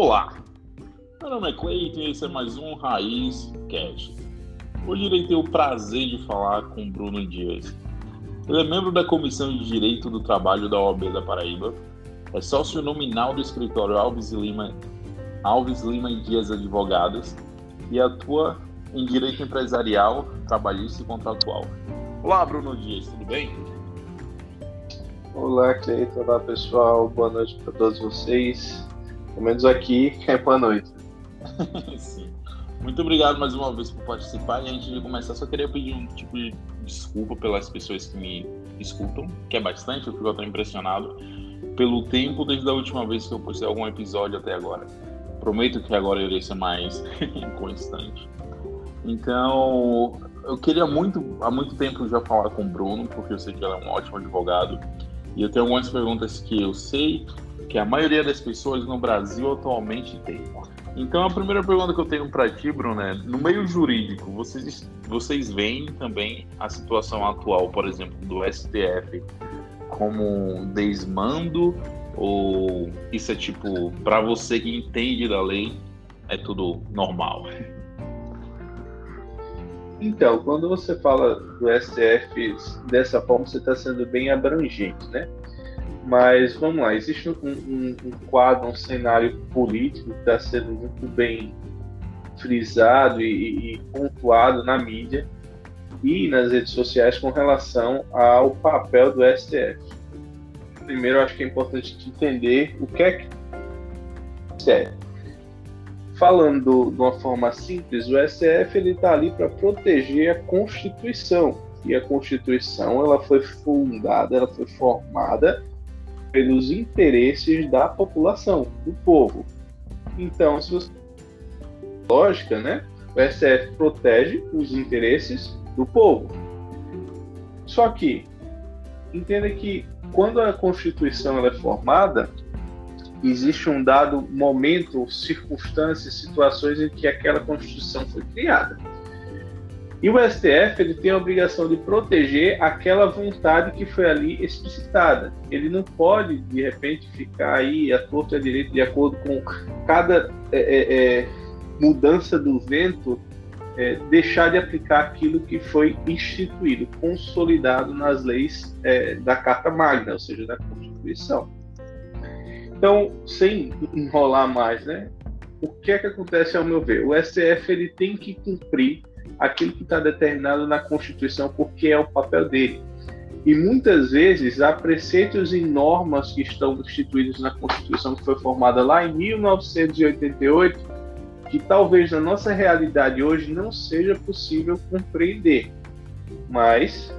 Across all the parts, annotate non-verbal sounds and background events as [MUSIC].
Olá, meu nome é Cleiton e esse é mais um Raiz Cast. Hoje irei ter o prazer de falar com Bruno Dias. Ele é membro da Comissão de Direito do Trabalho da OAB da Paraíba, é sócio nominal do escritório Alves Lima, Alves Lima e Dias Advogados e atua em Direito Empresarial, Trabalhista e Contratual. Olá, Bruno Dias, tudo bem? Olá, Cleiton. Olá, pessoal. Boa noite para todos vocês. Pelo menos aqui é boa noite. [LAUGHS] Sim. Muito obrigado mais uma vez por participar. E antes de começar, só queria pedir um tipo de desculpa pelas pessoas que me escutam, que é bastante, eu fico até impressionado pelo tempo desde a última vez que eu postei algum episódio até agora. Prometo que agora eu irei ser mais [LAUGHS] constante. Então, eu queria muito, há muito tempo já falar com o Bruno, porque eu sei que ele é um ótimo advogado. E eu tenho algumas perguntas que eu sei que a maioria das pessoas no Brasil atualmente tem. Então, a primeira pergunta que eu tenho para ti, Bruno, é: no meio jurídico, vocês, vocês veem também a situação atual, por exemplo, do STF como desmando? Ou isso é tipo, para você que entende da lei, é tudo normal? Então, quando você fala do STF dessa forma, você está sendo bem abrangente, né? Mas vamos lá, existe um, um, um quadro, um cenário político que está sendo muito bem frisado e, e, pontuado na mídia e nas redes sociais com relação ao papel do STF. Primeiro, acho que é importante entender o que é que é falando de uma forma simples, o STF ele está ali para proteger a Constituição e a Constituição ela foi fundada, ela foi formada pelos interesses da população, do povo. Então, se você lógica, né? O STF protege os interesses do povo. Só que entenda que quando a Constituição ela é formada, existe um dado momento, circunstâncias, situações em que aquela Constituição foi criada. E o STF ele tem a obrigação de proteger aquela vontade que foi ali explicitada. Ele não pode, de repente, ficar aí a torto e a direito de acordo com cada é, é, é, mudança do vento, é, deixar de aplicar aquilo que foi instituído, consolidado nas leis é, da Carta Magna, ou seja, da Constituição. Então, sem enrolar mais, né? O que é que acontece ao meu ver? O STF ele tem que cumprir aquilo que está determinado na Constituição, porque é o papel dele. E muitas vezes há preceitos e normas que estão instituídos na Constituição que foi formada lá em 1988, que talvez na nossa realidade hoje não seja possível compreender. Mas,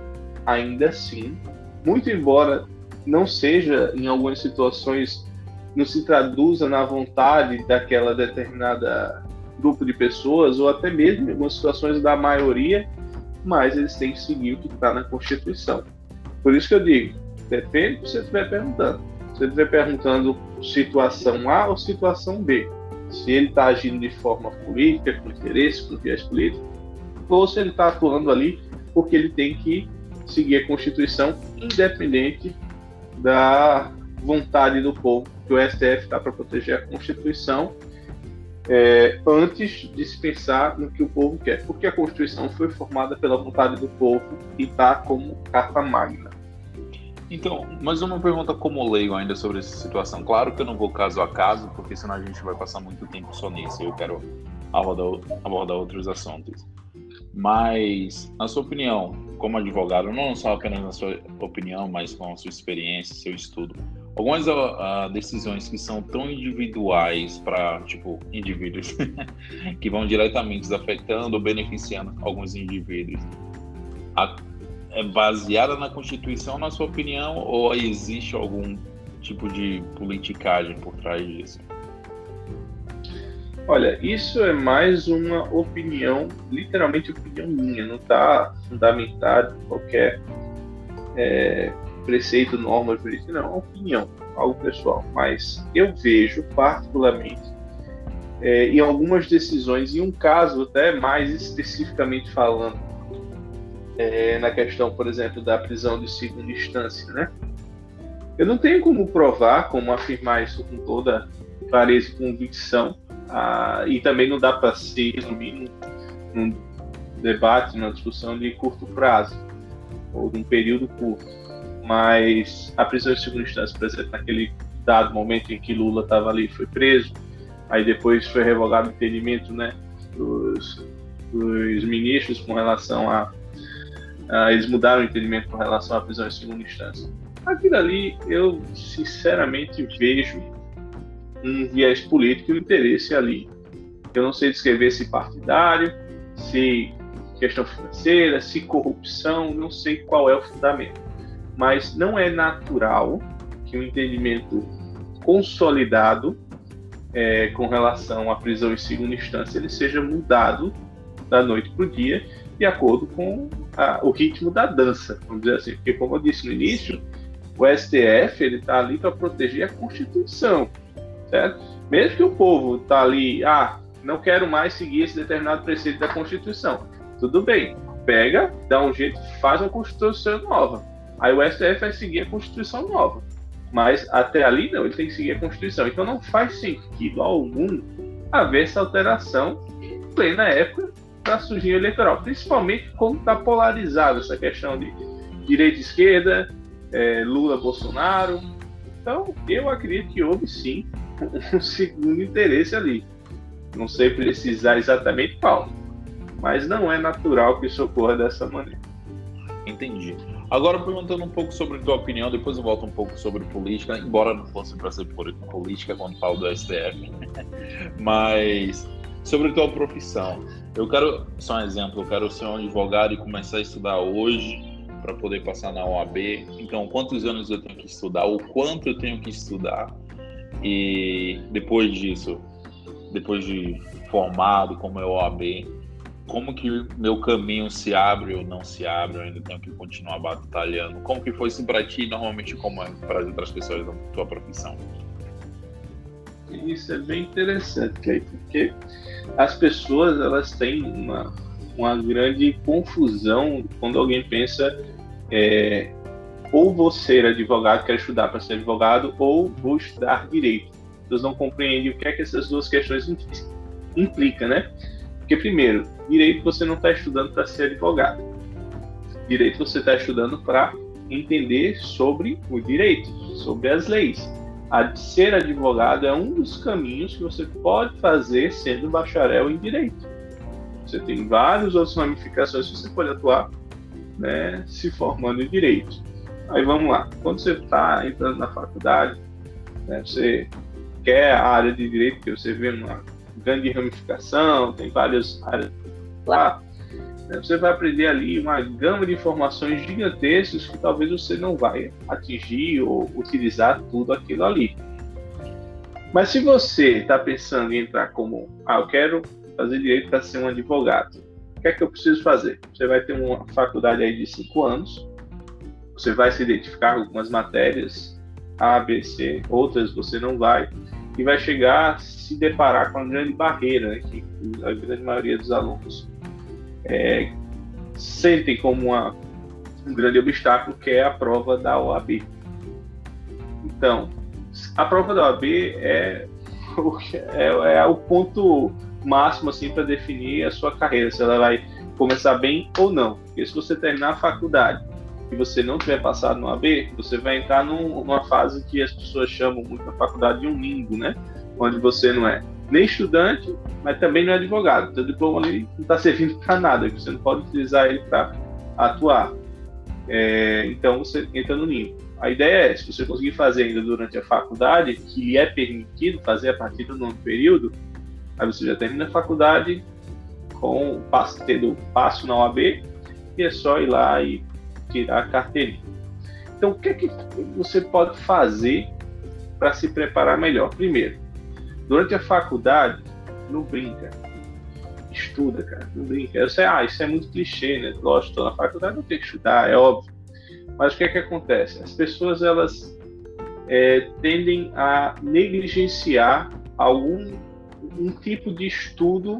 ainda assim, muito embora não seja em algumas situações não se traduza na vontade daquela determinada grupo de pessoas, ou até mesmo em algumas situações da maioria, mas eles têm que seguir o que está na Constituição. Por isso que eu digo, depende do que você estiver perguntando. Se você estiver perguntando situação A ou situação B, se ele está agindo de forma política, com interesse, com viés político, ou se ele está atuando ali porque ele tem que seguir a Constituição, independente da vontade do povo, que o STF está para proteger a Constituição, é, antes de se pensar no que o povo quer. Porque a Constituição foi formada pela vontade do povo e está como carta magna. Então, mais uma pergunta como leigo ainda sobre essa situação. Claro que eu não vou caso a caso, porque senão a gente vai passar muito tempo só nisso. Eu quero abordar, abordar outros assuntos. Mas, na sua opinião, como advogado, não só apenas na sua opinião, mas com a sua experiência, seu estudo, algumas uh, decisões que são tão individuais para, tipo, indivíduos [LAUGHS] que vão diretamente afetando ou beneficiando alguns indivíduos, a, é baseada na Constituição, na sua opinião, ou existe algum tipo de politicagem por trás disso? Olha, isso é mais uma opinião, literalmente opinião minha, não está fundamentado qualquer é, preceito, norma jurídica, não, é uma opinião, algo pessoal. Mas eu vejo, particularmente, é, em algumas decisões, em um caso até mais especificamente falando, é, na questão, por exemplo, da prisão de segunda instância, né? Eu não tenho como provar, como afirmar isso com toda clareza e convicção. Ah, e também não dá para se resumir num, num debate, numa discussão de curto prazo, ou de um período curto. Mas a prisão em segunda instância, por exemplo, naquele dado momento em que Lula estava ali foi preso, aí depois foi revogado o entendimento né, dos, dos ministros com relação a. Eles mudaram o entendimento com relação à prisão em segunda instância. Aquilo ali, eu sinceramente vejo um viés político e um interesse ali. Eu não sei descrever se partidário, se questão financeira, se corrupção, não sei qual é o fundamento. Mas não é natural que um entendimento consolidado é, com relação à prisão em segunda instância ele seja mudado da noite para o dia de acordo com a, o ritmo da dança, vamos dizer assim. Porque, como eu disse no início, o STF ele está ali para proteger a Constituição, certo? Mesmo que o povo está ali, ah, não quero mais seguir esse determinado preceito da Constituição. Tudo bem, pega, dá um jeito, faz uma Constituição nova. Aí o STF vai seguir a Constituição nova. Mas até ali não, ele tem que seguir a Constituição. Então não faz sentido algum haver essa alteração em plena época da surgir eleitoral, principalmente como está polarizada essa questão de direita e esquerda, é, Lula Bolsonaro. Então eu acredito que houve sim [LAUGHS] um segundo interesse ali. Não sei precisar exatamente qual, mas não é natural que isso ocorra dessa maneira. Entendi. Agora, perguntando um pouco sobre tua opinião, depois eu volto um pouco sobre política, embora não fosse para ser política quando falo do STF, [LAUGHS] mas sobre tua profissão. Eu quero, só um exemplo, eu quero ser um advogado e começar a estudar hoje para poder passar na OAB. Então, quantos anos eu tenho que estudar, o quanto eu tenho que estudar, e depois disso, depois de formado como é OAB, como que meu caminho se abre ou não se abre, eu ainda tenho que continuar batalhando. Como que foi isso para ti, normalmente como é para as outras pessoas da tua profissão? Isso é bem interessante, porque as pessoas elas têm uma, uma grande confusão quando alguém pensa é, ou vou ser advogado, quero estudar para ser advogado, ou vou estudar direito. Eles não compreendem o que é que essas duas questões implicam, né? Porque, primeiro, direito você não está estudando para ser advogado. Direito você está estudando para entender sobre o direito, sobre as leis. A ser advogado é um dos caminhos que você pode fazer sendo bacharel em direito. Você tem várias outras ramificações que você pode atuar né, se formando em direito. Aí vamos lá. Quando você está entrando na faculdade, né, você quer a área de direito, que você vê uma grande ramificação, tem várias áreas lá. Né? Você vai aprender ali uma gama de informações gigantescas que talvez você não vai atingir ou utilizar tudo aquilo ali. Mas se você está pensando em entrar como, ah, eu quero fazer direito para ser um advogado, o que é que eu preciso fazer? Você vai ter uma faculdade aí de cinco anos, você vai se identificar com algumas matérias, A, B, C, outras você não vai, e vai chegar a se deparar com uma grande barreira, né, que a grande maioria dos alunos é, sentem como uma, um grande obstáculo, que é a prova da OAB. Então, a prova da OAB é, [LAUGHS] é, é o ponto máximo assim para definir a sua carreira, se ela vai começar bem ou não. Porque se você terminar a faculdade e você não tiver passado no AB, você vai entrar num, numa fase que as pessoas chamam muito na faculdade de um limbo, né? Onde você não é nem estudante, mas também não é advogado. Seu diploma ali não está servindo para nada, você não pode utilizar ele para atuar. É, então você entra no limbo. A ideia é, se você conseguir fazer ainda durante a faculdade, que lhe é permitido fazer a partir do novo período, aí você já termina a faculdade com tendo passo na OAB e é só ir lá e tirar a carteirinha. Então, o que, é que você pode fazer para se preparar melhor? Primeiro, durante a faculdade, não brinca. Estuda, cara, não brinca. Eu sei, ah, isso é muito clichê, né? Lógico, estou na faculdade, não tenho que estudar, é óbvio. Mas o que é que acontece? As pessoas, elas é, tendem a negligenciar algum um tipo de estudo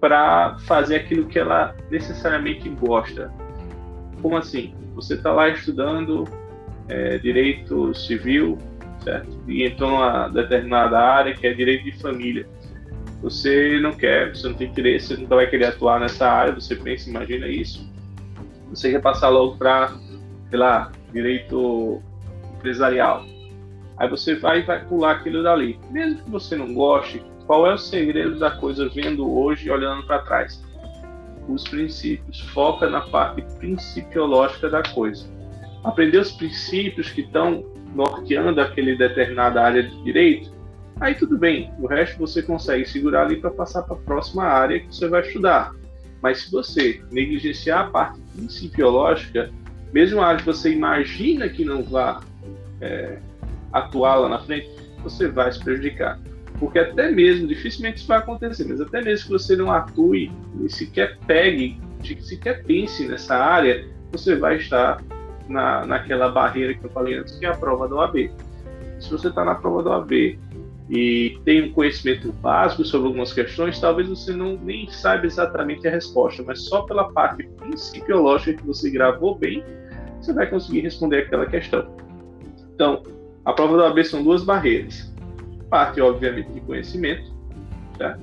para fazer aquilo que ela necessariamente gosta. Como assim? Você está lá estudando é, direito civil, certo? E entrou numa determinada área que é direito de família. Você não quer, você não tem interesse, você nunca vai querer atuar nessa área, você pensa, imagina isso. Você quer passar logo para, sei lá, direito empresarial. Aí você vai e vai pular aquilo dali. Mesmo que você não goste, qual é o segredo da coisa vendo hoje e olhando para trás? Os princípios. Foca na parte principiológica da coisa. Aprender os princípios que estão norteando aquele determinada área de direito, aí tudo bem. O resto você consegue segurar ali para passar para a próxima área que você vai estudar. Mas se você negligenciar a parte principiológica, mesmo a área que você imagina que não vá é, atuar lá na frente, você vai se prejudicar. Porque até mesmo, dificilmente isso vai acontecer, mas até mesmo que você não atue e sequer pegue, sequer pense nessa área, você vai estar na, naquela barreira que eu falei antes, que é a prova do AB. Se você está na prova do AB e tem um conhecimento básico sobre algumas questões, talvez você não nem saiba exatamente a resposta, mas só pela parte principiológica que você gravou bem, você vai conseguir responder aquela questão. Então, a prova do AB são duas barreiras parte, obviamente, de conhecimento, tá?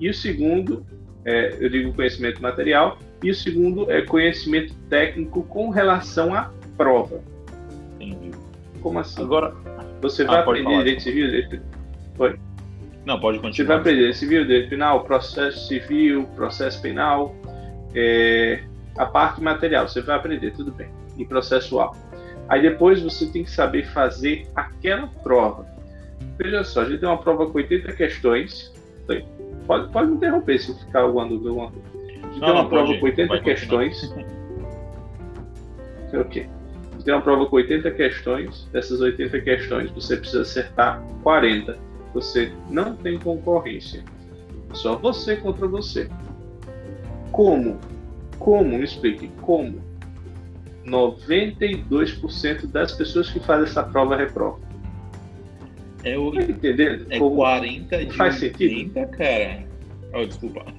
E o segundo, é, eu digo conhecimento material, e o segundo é conhecimento técnico com relação à prova. Entendi. Como assim? Agora, você vai ah, aprender falar, direito civil, direito... Foi. Não, pode continuar. Você vai aprender direito civil, direito penal, processo civil, processo penal, é, a parte material, você vai aprender, tudo bem, e processual. Aí depois você tem que saber fazer aquela prova. Veja só, a gente tem uma prova com 80 questões. Pode, pode me interromper se ficar alguma dúvida. Alguma... A gente não, tem uma prova com 80 questões. ok. A gente tem uma prova com 80 questões. Dessas 80 questões, você precisa acertar 40. Você não tem concorrência. Só você contra você. Como? Como? Me explique. Como? 92% das pessoas que fazem essa prova reprovam. É o. Tá entendendo? É Como 40 de faz 80, sentido? cara. Oh, desculpa. [LAUGHS]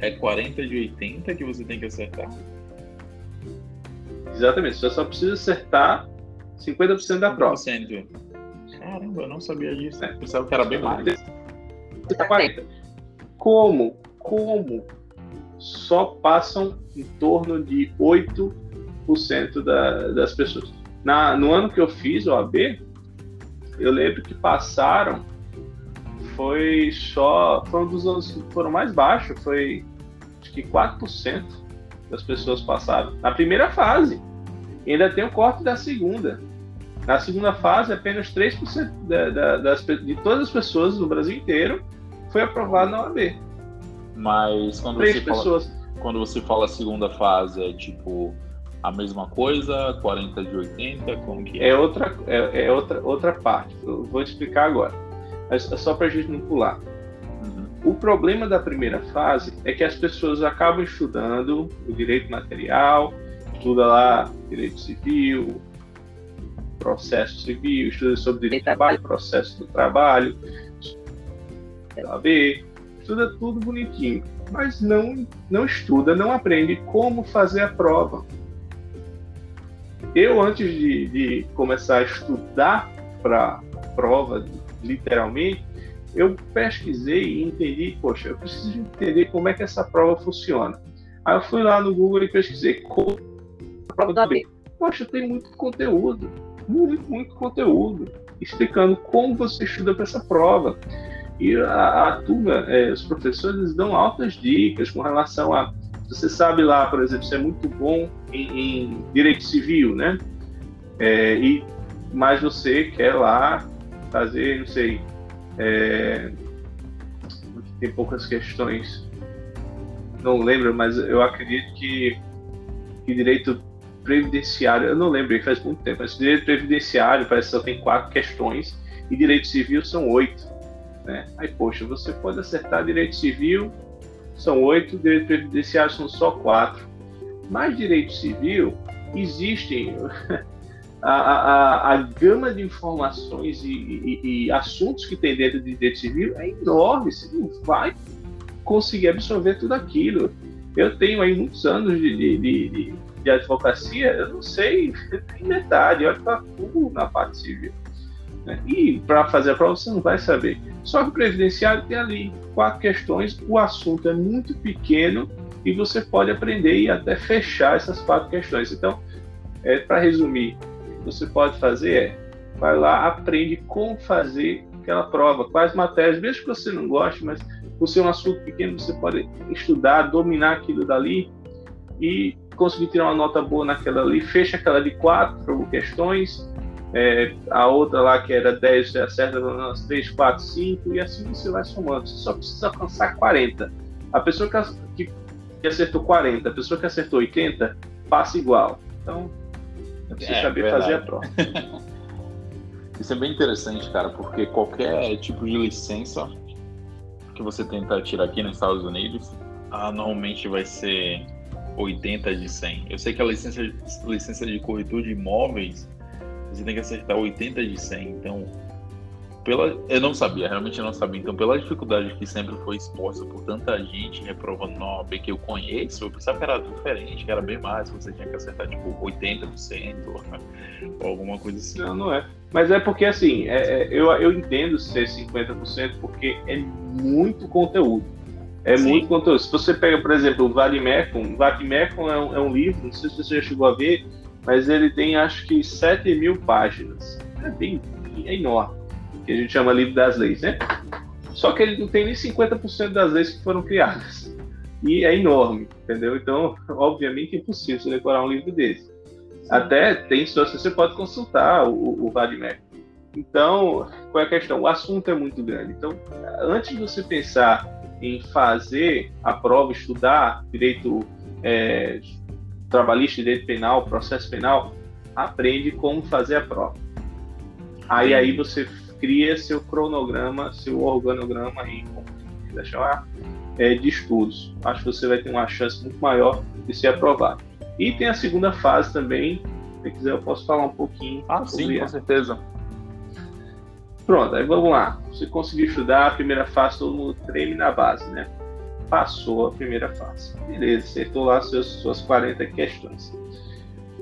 É, é 40 de 80 que você tem que acertar. Exatamente. Você só precisa acertar 50% da prova. Caramba, eu não sabia disso. É. Pensava que era bem mais. Como? Como? Só passam em torno de 8% da, das pessoas. Na, no ano que eu fiz o AB, eu lembro que passaram foi só foram dos anos que foram mais baixos, foi acho que 4% das pessoas passaram na primeira fase. E ainda tem o corte da segunda. Na segunda fase, apenas 3% da, da, das, de todas as pessoas no Brasil inteiro foi aprovado na OAB. Mas quando você, fala, quando você fala segunda fase, é tipo a mesma coisa, 40 de 80, como que é? É outra, é, é outra, outra parte, eu vou explicar agora, mas é só para a gente não pular. Uhum. O problema da primeira fase é que as pessoas acabam estudando o direito material, estuda lá direito civil, processo civil, estuda sobre direito do trabalho, processo do trabalho, saber, estuda tudo bonitinho, mas não, não estuda, não aprende como fazer a prova eu, antes de, de começar a estudar para prova, literalmente, eu pesquisei e entendi, poxa, eu preciso entender como é que essa prova funciona. Aí eu fui lá no Google e pesquisei como a prova da B. Poxa, tem muito conteúdo, muito, muito conteúdo, explicando como você estuda para essa prova. E a, a turma, é, os professores dão altas dicas com relação a você sabe lá, por exemplo, você é muito bom em, em direito civil, né? É, e mas você quer lá fazer, não sei, é, tem poucas questões, não lembro, mas eu acredito que, que direito previdenciário, eu não lembro, faz muito tempo, mas direito previdenciário parece que só tem quatro questões e direito civil são oito. Né? Aí, poxa, você pode acertar direito civil são oito, direito previdenciário são só quatro. Mas direito civil, existem [LAUGHS] a, a, a, gama de informações e, e, e, assuntos que tem dentro de direito civil é enorme, você não vai conseguir absorver tudo aquilo. Eu tenho aí muitos anos de, de, de, de advocacia, eu não sei, [LAUGHS] tem metade, olha para tudo na parte civil. Né? E para fazer a prova você não vai saber. Só que o previdenciário tem ali quatro questões, o assunto é muito pequeno e você pode aprender e até fechar essas quatro questões. Então, é, para resumir, o que você pode fazer é vai lá, aprende como fazer aquela prova, quais matérias, mesmo que você não goste, mas por ser um assunto pequeno, você pode estudar, dominar aquilo dali e conseguir tirar uma nota boa naquela ali, fecha aquela de quatro questões, é, a outra lá que era 10, você acerta nas 3, 4, 5, e assim você vai somando. Você só precisa alcançar 40. A pessoa que, que acertou 40, a pessoa que acertou 80, passa igual. Então, é preciso é, saber verdade. fazer a prova. [LAUGHS] Isso é bem interessante, cara, porque qualquer tipo de licença que você tentar tirar aqui nos Estados Unidos, ah, normalmente vai ser 80 de 100. Eu sei que a licença, licença de corretor de imóveis, você tem que acertar 80 de 100. Então, pela, eu não sabia, realmente eu não sabia. Então, pela dificuldade que sempre foi exposta por tanta gente reprovando na OAB que eu conheço, eu pensava que era diferente, que era bem mais, você tinha que acertar tipo 80% [LAUGHS] ou alguma coisa assim. Não, não é. Mas é porque assim, é, é, eu, eu entendo ser 50% porque é muito conteúdo. É Sim. muito conteúdo. Se você pega, por exemplo, o Vadimecum, o é, um, é um livro, não sei se você já chegou a ver, mas ele tem acho que 7 mil páginas. É bem é enorme que a gente chama livro das leis, né? Só que ele não tem nem 50% das leis que foram criadas. E é enorme, entendeu? Então, [LAUGHS] obviamente, é impossível você decorar um livro desse. Até tem que você pode consultar o, o. Então, qual é a questão? O assunto é muito grande. Então, antes de você pensar em fazer a prova, estudar direito é, trabalhista, direito penal, processo penal, aprende como fazer a prova. Aí, aí você cria seu cronograma, seu organograma aí, como quiser chamar, é, de estudos. Acho que você vai ter uma chance muito maior de ser aprovado. E tem a segunda fase também, se quiser eu posso falar um pouquinho. Ah, sim, com certeza. Pronto, aí vamos lá. Você conseguiu estudar a primeira fase, todo mundo treme na base, né? Passou a primeira fase. Beleza, acertou lá seus, suas 40 questões.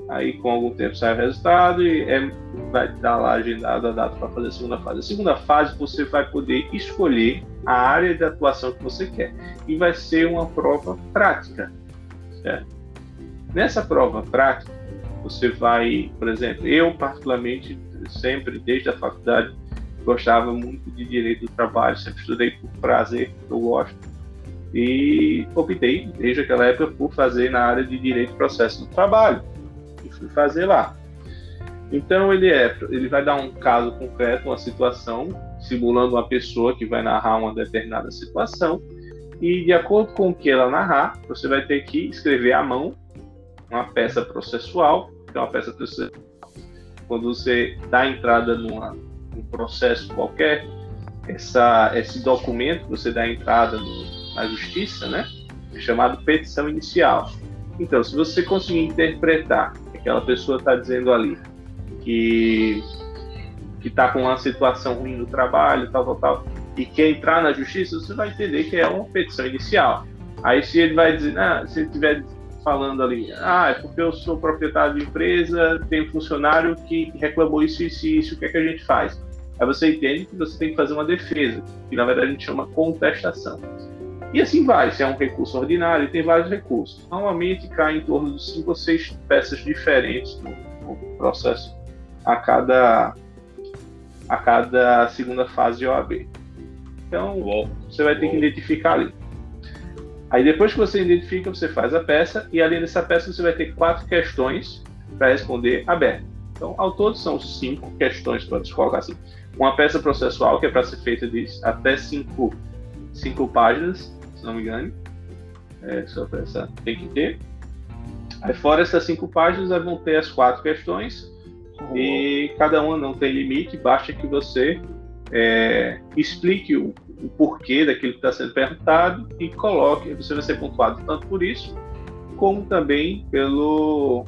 Aí, com algum tempo, sai o resultado e é, vai dar lá agendado a data para fazer a segunda fase. A segunda fase, você vai poder escolher a área de atuação que você quer. E vai ser uma prova prática. Certo? Nessa prova prática, você vai, por exemplo, eu, particularmente, sempre, desde a faculdade, gostava muito de direito do trabalho, sempre estudei por prazer, eu gosto. E optei, desde aquela época, por fazer na área de direito e processo do trabalho fui fazer lá. Então ele é, ele vai dar um caso concreto, uma situação, simulando uma pessoa que vai narrar uma determinada situação, e de acordo com o que ela narrar, você vai ter que escrever à mão uma peça processual, que é uma peça processual. Quando você dá entrada num processo qualquer, essa, esse documento que você dá entrada no, na justiça, né, chamado petição inicial. Então, se você conseguir interpretar aquela pessoa está dizendo ali que que está com uma situação ruim no trabalho, tal, tal, tal, e quer entrar na justiça, você vai entender que é uma petição inicial. Aí se ele vai dizer, ah, se ele estiver falando ali, ah, é porque eu sou proprietário de empresa, tenho funcionário que reclamou isso, isso e isso, o que é que a gente faz? Aí você entende que você tem que fazer uma defesa, que na verdade a gente chama contestação. E assim vai, se é um recurso ordinário, tem vários recursos. Normalmente cai em torno de cinco ou seis peças diferentes no, no processo a cada, a cada segunda fase de OAB. Então, você vai ter que identificar ali. Aí depois que você identifica, você faz a peça e além dessa peça você vai ter quatro questões para responder aberto. Então, ao todo são cinco questões, para colocar assim. Uma peça processual que é para ser feita de até cinco, cinco páginas, se não me engano. É, só essa tem que ter. Aí fora essas cinco páginas, vão ter as quatro questões uhum. e cada uma não tem limite, basta que você é, explique o, o, porquê daquilo que está sendo perguntado e coloque, você vai ser pontuado tanto por isso, como também pelo,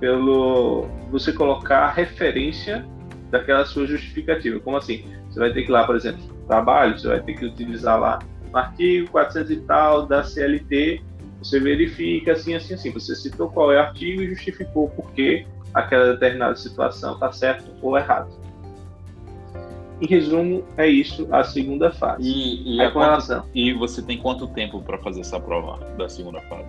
pelo você colocar a referência daquela sua justificativa. Como assim? Você vai ter que ir lá, por exemplo, trabalho, você vai ter que utilizar lá artigo 400 e tal da CLT, você verifica assim, assim, assim. Você citou qual é o artigo e justificou por que aquela determinada situação está certo ou errado. em resumo, é isso a segunda fase. E, e, quanto, e você tem quanto tempo para fazer essa prova da segunda fase?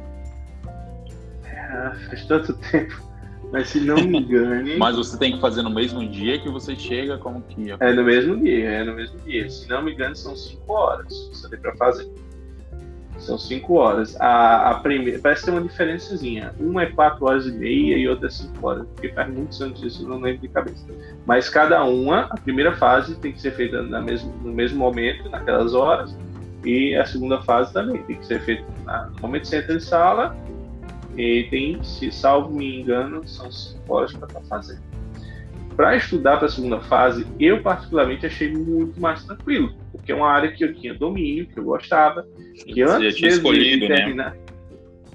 Ah, faz tanto tempo. Mas se não me engane. [LAUGHS] Mas você tem que fazer no mesmo dia que você chega, como que é? No mesmo dia, é no mesmo dia. Se não me engano, são cinco horas você tem para fazer. São cinco horas. A, a primeira, parece ter uma diferençazinha. Uma é quatro horas e meia e outra é cinco horas, porque faz muitos anos isso, eu não lembro de cabeça. Mas cada uma, a primeira fase tem que ser feita na mesmo, no mesmo momento, naquelas horas, e a segunda fase também tem que ser feita no momento que você entra em sala, e tem, se salvo me engano, são cinco horas para estar tá fazendo. Para estudar para a segunda fase, eu particularmente achei muito mais tranquilo, porque é uma área que eu tinha domínio, que eu gostava, que antes mesmo de né? terminar, né?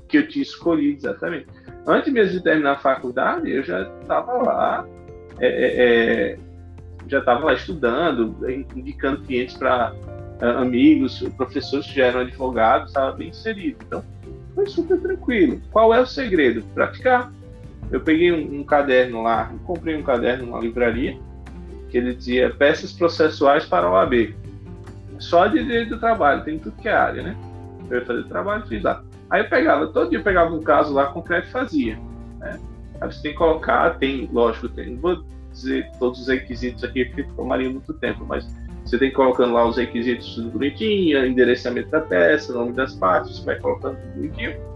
que eu tinha escolhido exatamente. Antes mesmo de terminar a faculdade, eu já estava lá, é, é, é, já estava lá estudando, indicando clientes para uh, amigos, professores que já eram advogados, estava bem inserido. Então, foi super tranquilo. Qual é o segredo? Praticar eu peguei um, um caderno lá, comprei um caderno numa livraria, que ele dizia peças processuais para o AB. Só de direito do trabalho, tem tudo que é área, né? Eu ia fazer trabalho, fiz lá. Aí eu pegava, todo dia eu pegava um caso lá concreto e fazia. Né? Aí você tem que colocar, tem, lógico, tem, vou dizer todos os requisitos aqui porque tomaria muito tempo, mas você tem que colocando lá os requisitos tudo bonitinho, endereçamento da peça, nome das partes, você vai colocando tudo bonitinho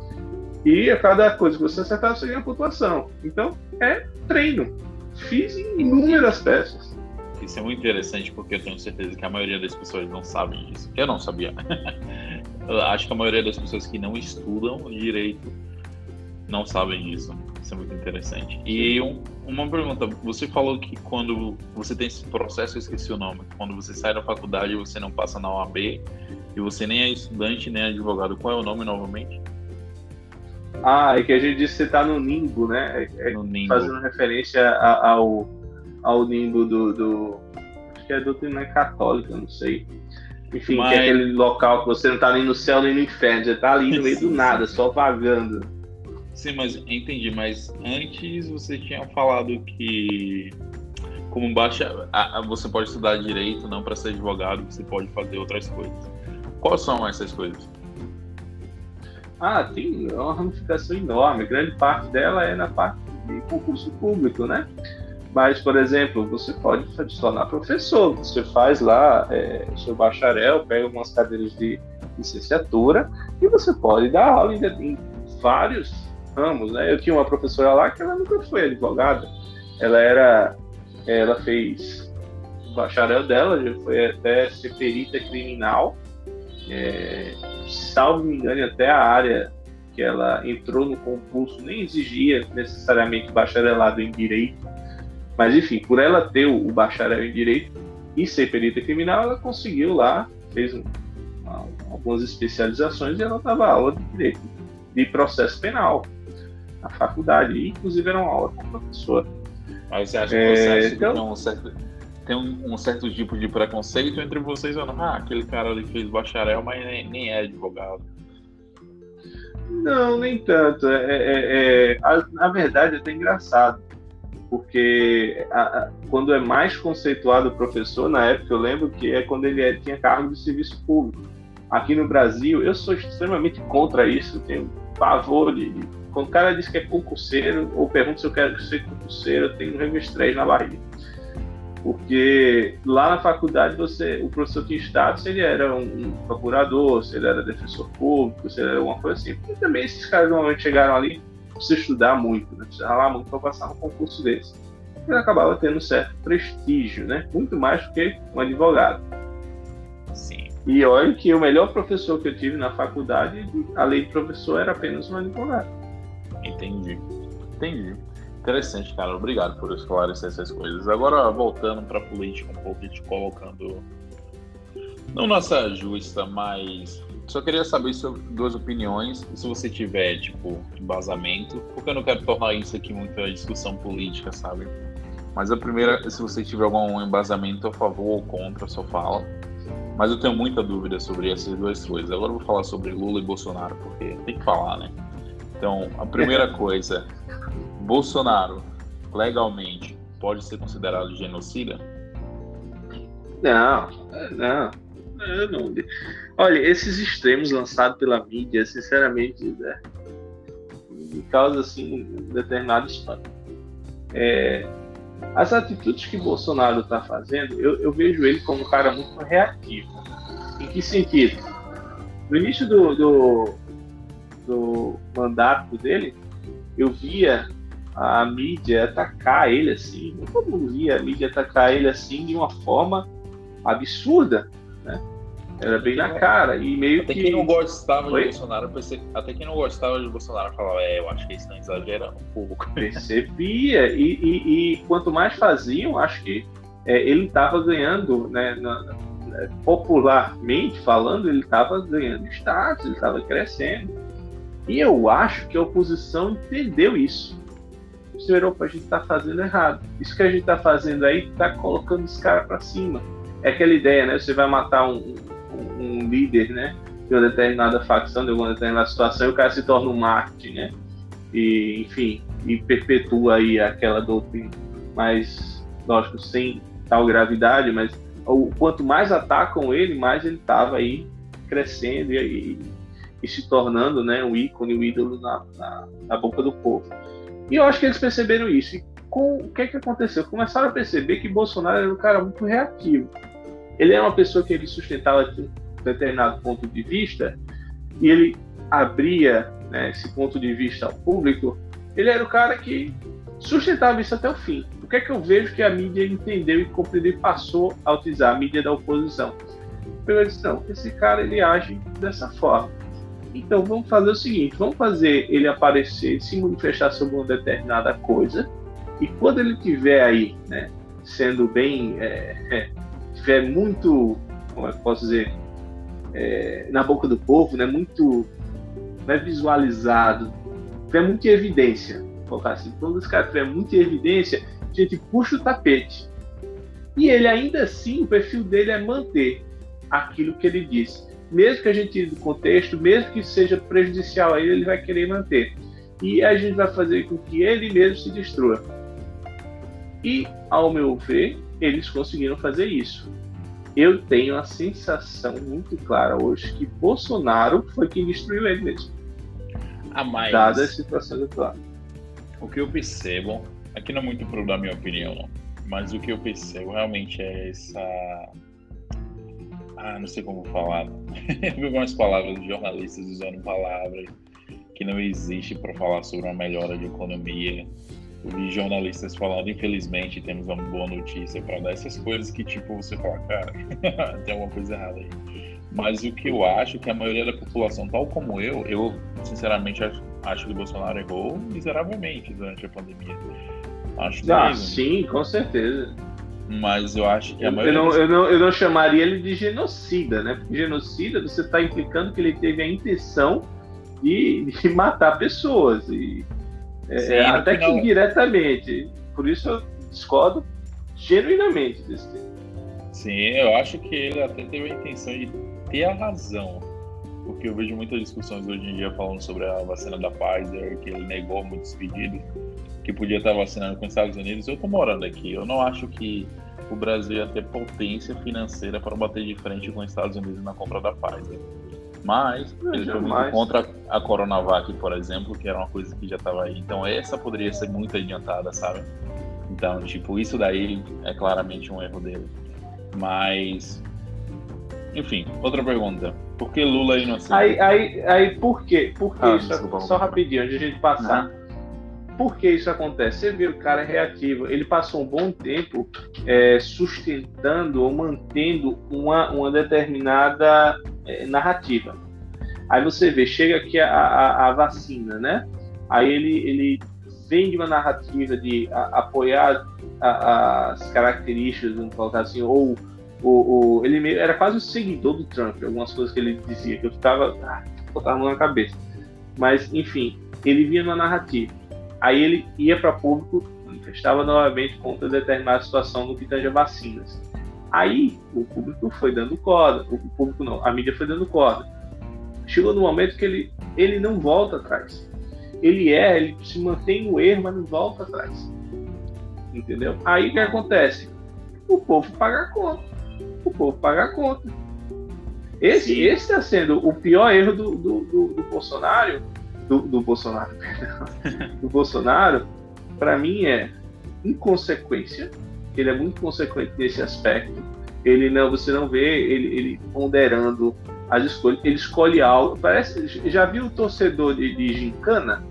e a cada coisa que você acertar, você ganha pontuação. Então, é treino. Fiz inúmeras peças. Isso é muito interessante porque eu tenho certeza que a maioria das pessoas não sabem disso. Eu não sabia. [LAUGHS] eu acho que a maioria das pessoas que não estudam direito não sabem disso. Isso é muito interessante. E um, uma pergunta: você falou que quando você tem esse processo, eu esqueci o nome, quando você sai da faculdade você não passa na OAB e você nem é estudante nem é advogado. Qual é o nome novamente? Ah, é que a gente disse que você tá no Nimbo, né? É, é no Nimbo. Fazendo referência ao, ao Nimbo do, do. Acho que é doutrina católica, não sei. Enfim, Mas... que é aquele local que você não tá nem no céu nem no inferno, você tá ali no meio do nada, só vagando. Sim, mas entendi, mas antes você tinha falado que como baixa você pode estudar direito, não para ser advogado, você pode fazer outras coisas. Quais são essas coisas? Ah, tem uma ramificação enorme. Grande parte dela é na parte de concurso público, né? Mas, por exemplo, você pode se tornar professor. Você faz lá é, seu bacharel, pega algumas cadeiras de licenciatura e você pode dar aula em, em vários ramos, né? Eu tinha uma professora lá que ela nunca foi advogada. Ela era, ela fez o bacharel dela, já foi até ser perita criminal. É, salvo me engano, até a área que ela entrou no concurso nem exigia necessariamente bacharelado em direito, mas enfim, por ela ter o bacharel em direito e ser perita criminal, ela conseguiu lá, fez um, uma, algumas especializações e ela dava aula de direito de processo penal na faculdade, e inclusive era uma aula com professora. Aí você acha que é, então, tem, um certo, tem um, um, certo tipo de preconceito entre vocês ou não? Ah, aquele cara ali fez bacharel, mas nem, nem é advogado. Não, nem tanto. É, é, é, a, na verdade, é até engraçado. Porque a, a, quando é mais conceituado o professor, na época eu lembro que é quando ele é, tinha cargo de serviço público. Aqui no Brasil, eu sou extremamente contra isso, tenho pavor de. Quando o cara diz que é concurseiro, ou pergunta se eu quero ser concurseiro, eu tenho um registrei na barriga porque lá na faculdade você, o professor tinha status se ele era um, procurador, se ele era defensor público, se ele era alguma coisa assim. E também esses caras normalmente chegaram ali, precisa estudar muito, né? precisa ralar muito para passar um concurso desse. Ele acabava tendo um certo prestígio, né? Muito mais do que um advogado. Sim. E olha que o melhor professor que eu tive na faculdade, além de professor, era apenas um advogado. Entendi. Entendi. Interessante, cara. Obrigado por esclarecer essas coisas. Agora, voltando para política um pouco te colocando. Não nossa justa, mas. Só queria saber sobre duas opiniões, se você tiver, tipo, embasamento, porque eu não quero tornar isso aqui muita discussão política, sabe? Mas a primeira, se você tiver algum embasamento a favor ou contra, só fala. Mas eu tenho muita dúvida sobre essas duas coisas. Agora eu vou falar sobre Lula e Bolsonaro, porque tem que falar, né? Então, a primeira coisa, Bolsonaro legalmente pode ser considerado genocida? Não, não, não. Olha, esses extremos lançados pela mídia, sinceramente, né, me causa assim um determinado espanto. É, as atitudes que Bolsonaro está fazendo, eu, eu, vejo ele como um cara muito reativo. Em que sentido? No início do, do, do mandato dele, eu via a mídia atacar ele assim, todo mundo via a mídia atacar ele assim de uma forma absurda, né? Era bem na cara. E meio até que. quem não gostava Oi? de Bolsonaro, até quem não gostava de Bolsonaro falava, é, eu acho que eles estão exagerando um pouco. [LAUGHS] Percebia. E, e, e quanto mais faziam, acho que é, ele estava ganhando, né, na, popularmente falando, ele estava ganhando status, ele estava crescendo. E eu acho que a oposição entendeu isso. Senhor, opa, a gente está fazendo errado. Isso que a gente está fazendo aí está colocando os caras para cima. É aquela ideia, né? Você vai matar um, um líder, né? De uma determinada facção, de uma determinada situação, e o cara se torna um Marte, né? E, enfim, e perpetua aí aquela doutrina. Mas, lógico, sem tal gravidade, mas o quanto mais atacam ele, mais ele estava aí crescendo e, e, e, se tornando, né, um ícone, um ídolo na, na, na boca do povo. E eu acho que eles perceberam isso. E com o que, é que aconteceu? Começaram a perceber que Bolsonaro era um cara muito reativo. Ele era uma pessoa que ele sustentava de determinado ponto de vista e ele abria né, esse ponto de vista ao público. Ele era o cara que sustentava isso até o fim. O que é que eu vejo que a mídia entendeu e compreendeu e passou a utilizar a mídia da oposição? Eu disse, não, esse cara ele age dessa forma. Então vamos fazer o seguinte, vamos fazer ele aparecer, se manifestar sobre uma determinada coisa, e quando ele tiver aí, né, sendo bem é, é, tiver muito, como é que posso dizer, é, na boca do povo, né, muito né, visualizado, tiver muita evidência, colocar assim, quando os caras tiver muita evidência, a gente puxa o tapete. E ele ainda assim, o perfil dele é manter aquilo que ele disse. Mesmo que a gente tire do contexto, mesmo que seja prejudicial a ele, ele vai querer manter. E a gente vai fazer com que ele mesmo se destrua. E, ao meu ver, eles conseguiram fazer isso. Eu tenho a sensação muito clara hoje que Bolsonaro foi quem destruiu ele mesmo. A mais. Dada a situação atual. O que eu percebo, aqui não é muito pro da minha opinião, não, mas o que eu percebo realmente é essa. Ah, não sei como falar. [LAUGHS] vi algumas palavras de jornalistas usando palavras que não existe para falar sobre uma melhora de economia vi jornalistas falando, infelizmente, temos uma boa notícia para dar essas coisas que, tipo, você fala, cara, [LAUGHS] tem alguma coisa errada aí. Mas o que eu acho que a maioria da população, tal como eu, eu sinceramente acho, acho que o Bolsonaro errou miseravelmente durante a pandemia. Acho ah, mesmo. sim, com certeza. Mas eu acho que a maioria. Eu não, eu, não, eu não chamaria ele de genocida, né? Porque genocida você está implicando que ele teve a intenção de, de matar pessoas. E é, Sim, até final... que indiretamente. Por isso eu discordo genuinamente desse tema. Sim, eu acho que ele até teve a intenção de ter a razão. Porque eu vejo muitas discussões hoje em dia falando sobre a vacina da Pfizer, que ele negou muitos pedidos, que podia estar vacinando com os Estados Unidos. Eu estou morando aqui, eu não acho que o Brasil ia ter potência financeira para bater de frente com os Estados Unidos na compra da Pfizer. Mas ele foi muito contra a Coronavac, por exemplo, que era uma coisa que já estava aí. Então essa poderia ser muito adiantada, sabe? Então, tipo, isso daí é claramente um erro dele. Mas, enfim, outra pergunta. Por que Lula é inocente? Aí, aí, aí por quê? Por que ah, isso? Desculpa, só rapidinho, antes de a gente passar. Por que isso acontece? Você vê o cara é reativo. Ele passou um bom tempo é, sustentando ou mantendo uma, uma determinada é, narrativa. Aí você vê, chega aqui a, a, a vacina, né? Aí ele, ele vende uma narrativa de a, apoiar as características, vamos colocar assim, ou o, o, ele era quase um seguidor do Trump, algumas coisas que ele dizia, que eu ficava, ah, botava na cabeça. Mas, enfim, ele vinha numa narrativa. Aí ele ia para público, manifestava novamente contra determinada situação no que tange a vacinas. Aí o público foi dando corda, o público não, a mídia foi dando corda. Chegou no momento que ele, ele não volta atrás. Ele é, ele se mantém no erro, mas não volta atrás. Entendeu? Aí o que acontece? O povo paga a conta. o povo paga a conta. Esse está sendo o pior erro do, do, do, do Bolsonaro, do, do Bolsonaro, [LAUGHS] do Bolsonaro, para mim é inconsequência, ele é muito consequente nesse aspecto. Ele não, você não vê ele, ele ponderando as escolhas, ele escolhe algo. Parece, já viu o torcedor de, de gincana?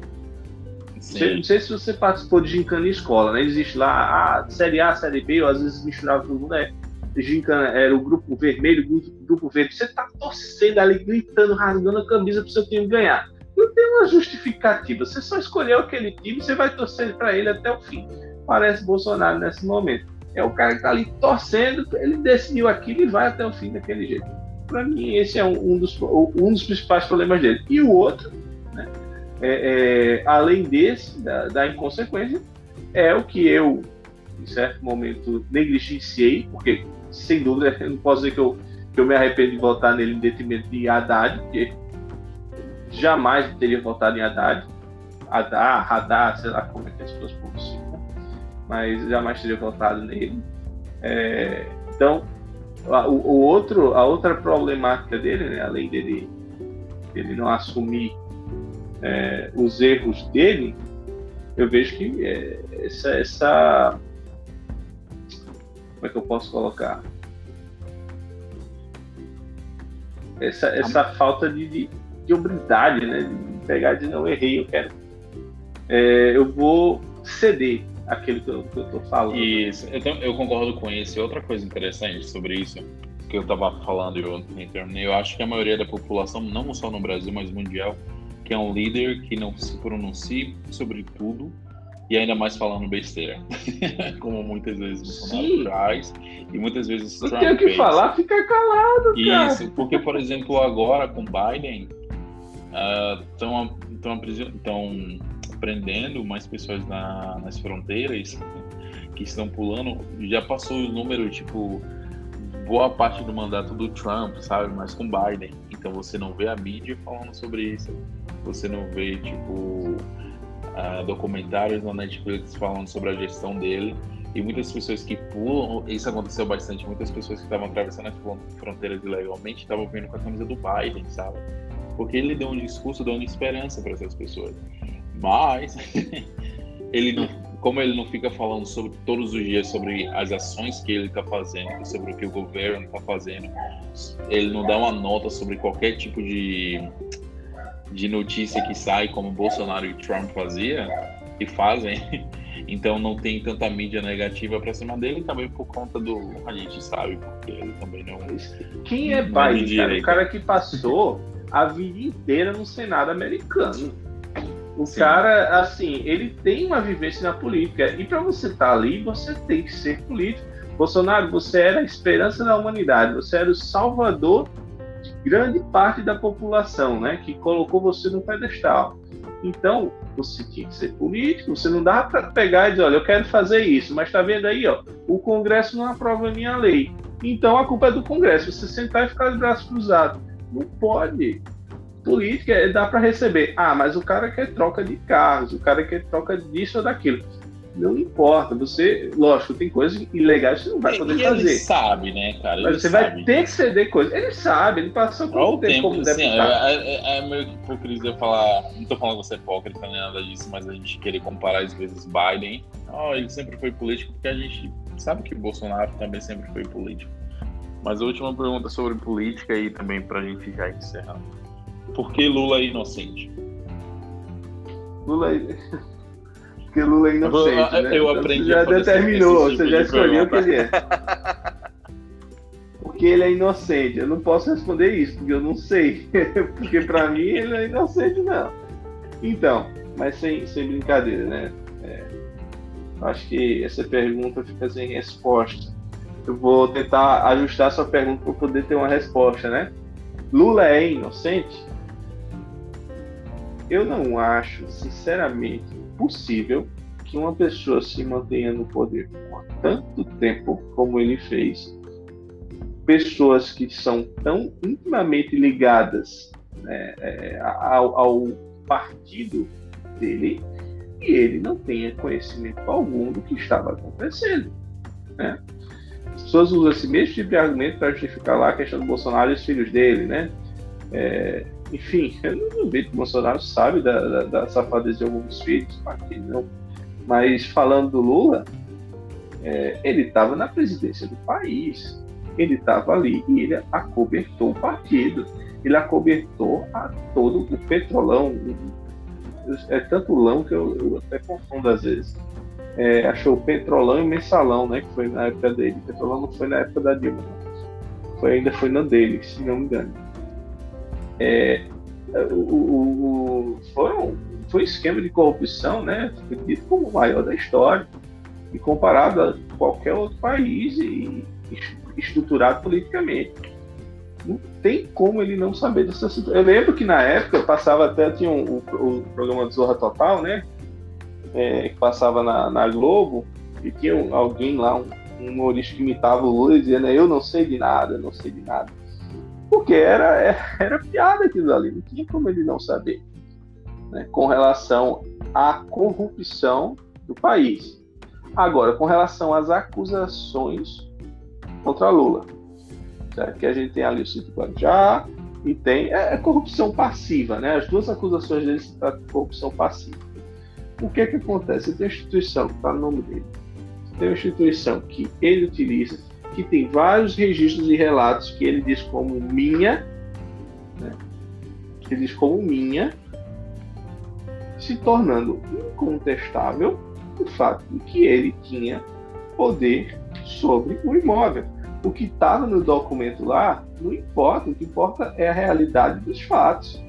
Não sei se você participou de gincana em escola, né? Existe lá a série A, série B, ou às vezes misturava todo mundo, né? Gincana era o grupo vermelho, grupo, grupo verde. Você tá torcendo ali, gritando, rasgando a camisa pro seu time ganhar. Não tem uma justificativa. Você só escolheu aquele time, você vai torcer para ele até o fim. Parece Bolsonaro nesse momento. É o cara que tá ali torcendo, ele decidiu aquilo e vai até o fim daquele jeito. Para mim, esse é um, um, dos, um dos principais problemas dele. E o outro, né, é, é, além desse, da, da inconsequência, é o que eu, em certo momento, negligenciei, porque sem dúvida, eu não posso dizer que eu, que eu me arrependo de votar nele em detrimento de Haddad, porque jamais teria votado em Haddad, Haddad, Haddad, sei lá como é que as pessoas pronunciam, mas jamais teria votado nele. É, então, a, o, o, outro, a outra problemática dele, né, além dele, dele não assumir é, os erros dele, eu vejo que é, essa, essa como é que eu posso colocar? Essa, essa falta de, de, de humildade, né? De pegar de não errei, eu quero. É, eu vou ceder aquilo que eu, que eu tô falando. Isso, eu, eu concordo com isso. Outra coisa interessante sobre isso, que eu estava falando eu, eu acho que a maioria da população, não só no Brasil, mas mundial, que é um líder que não se pronuncie sobre tudo e ainda mais falando besteira, [LAUGHS] como muitas vezes Bolsonaro faz e muitas vezes Não tem o que falar, fica calado, cara. Isso, porque por exemplo agora com Biden estão uh, estão prendendo mais pessoas na, nas fronteiras que estão pulando, já passou o número tipo boa parte do mandato do Trump, sabe? Mas com Biden. Então você não vê a mídia falando sobre isso. Você não vê, tipo, uh, documentários na Netflix falando sobre a gestão dele. E muitas pessoas que pulam, isso aconteceu bastante, muitas pessoas que estavam atravessando as fronteiras ilegalmente estavam vindo com a camisa do Biden, sabe? Porque ele deu um discurso dando esperança para essas pessoas. Mas [LAUGHS] ele não, como ele não fica falando sobre todos os dias sobre as ações que ele está fazendo, sobre o que o governo está fazendo, ele não dá uma nota sobre qualquer tipo de de notícia que sai como Bolsonaro e Trump fazia e fazem. [LAUGHS] Então não tem tanta mídia negativa para cima dele, também por conta do. A gente sabe, porque ele também não. Quem é Biden? Cara? O cara que passou a vida inteira no Senado americano. O Sim. cara, assim, ele tem uma vivência na política. E para você estar tá ali, você tem que ser político. Bolsonaro, você era a esperança da humanidade, você era o salvador grande parte da população, né, que colocou você no pedestal. Então, você tinha que ser político, você não dá para pegar e dizer, olha, eu quero fazer isso, mas está vendo aí, ó, o Congresso não aprova a minha lei. Então a culpa é do Congresso, você sentar e ficar de braços cruzados. Não pode. Política é dá para receber. Ah, mas o cara quer troca de carros, o cara quer troca disso ou daquilo não importa. Você, lógico, tem coisas ilegais que você não vai poder e fazer. Ele sabe, né, cara? Mas você vai ter que ceder coisas. Ele sabe, ele passou por um tempo, tempo como assim, é, é, é, meio que hipocrisia falar. Não tô falando que você é hipócrita nem nada disso, mas a gente querer comparar às vezes Biden. Oh, ele sempre foi político, porque a gente sabe que Bolsonaro também sempre foi político. Mas a última pergunta sobre política aí também pra gente já encerrar. Por que Lula é inocente? Lula é [LAUGHS] porque Lula é inocente. Eu, né? eu aprendi. Você já determinou, tipo você já escolheu o que ele é. [LAUGHS] Porque ele é inocente. Eu não posso responder isso, porque eu não sei. [LAUGHS] porque para mim ele é inocente, não. Então, mas sem, sem brincadeira, né? É, acho que essa pergunta fica sem resposta. Eu vou tentar ajustar sua pergunta para poder ter uma resposta, né? Lula é inocente? Eu não acho, sinceramente, possível que uma pessoa se mantenha no poder por tanto tempo como ele fez. Pessoas que são tão intimamente ligadas né, é, ao, ao partido dele e ele não tenha conhecimento algum do que estava acontecendo. Né? As pessoas usam esse mesmo tipo de argumento para justificar lá a questão do Bolsonaro e os filhos dele, né? É, enfim, [LAUGHS] eu não duvido que o Bolsonaro sabe da, da, da safadeza de alguns filhos, não. Mas falando do Lula, é, ele estava na presidência do país, ele estava ali e ele acobertou o partido, ele acobertou a todo o petrolão. É tanto lão que eu, eu até confundo às vezes. É, achou petrolão e mensalão, né? Que foi na época dele. Petrolão não foi na época da Dilma, foi ainda foi na dele, se não me engano. É, o, o, foi um, foi um esquema de corrupção, né? Dito como o maior da história e comparado a qualquer outro país e estruturado politicamente. Não tem como ele não saber dessa situação. Eu lembro que na época passava até tinha um, o, o programa do Zorra Total, né? É, que passava na, na, Globo e tinha alguém lá, um, um humorista que imitava o Lula dizendo eu não sei de nada, não sei de nada. Porque era, era, [LAUGHS] era piada aquilo ali, não tinha como ele não saber. Né, com relação à corrupção do país. Agora, com relação às acusações contra Lula, certo? que a gente tem ali o Cito Guarujá e tem é, é, corrupção passiva, né? As duas acusações dele tratam de corrupção passiva. O que é que acontece? Tem uma instituição que está no nome dele, tem uma instituição que ele utiliza que tem vários registros e relatos que ele diz como minha, né? ele diz como minha, se tornando incontestável o fato de que ele tinha poder sobre o imóvel. O que estava no documento lá não importa, o que importa é a realidade dos fatos.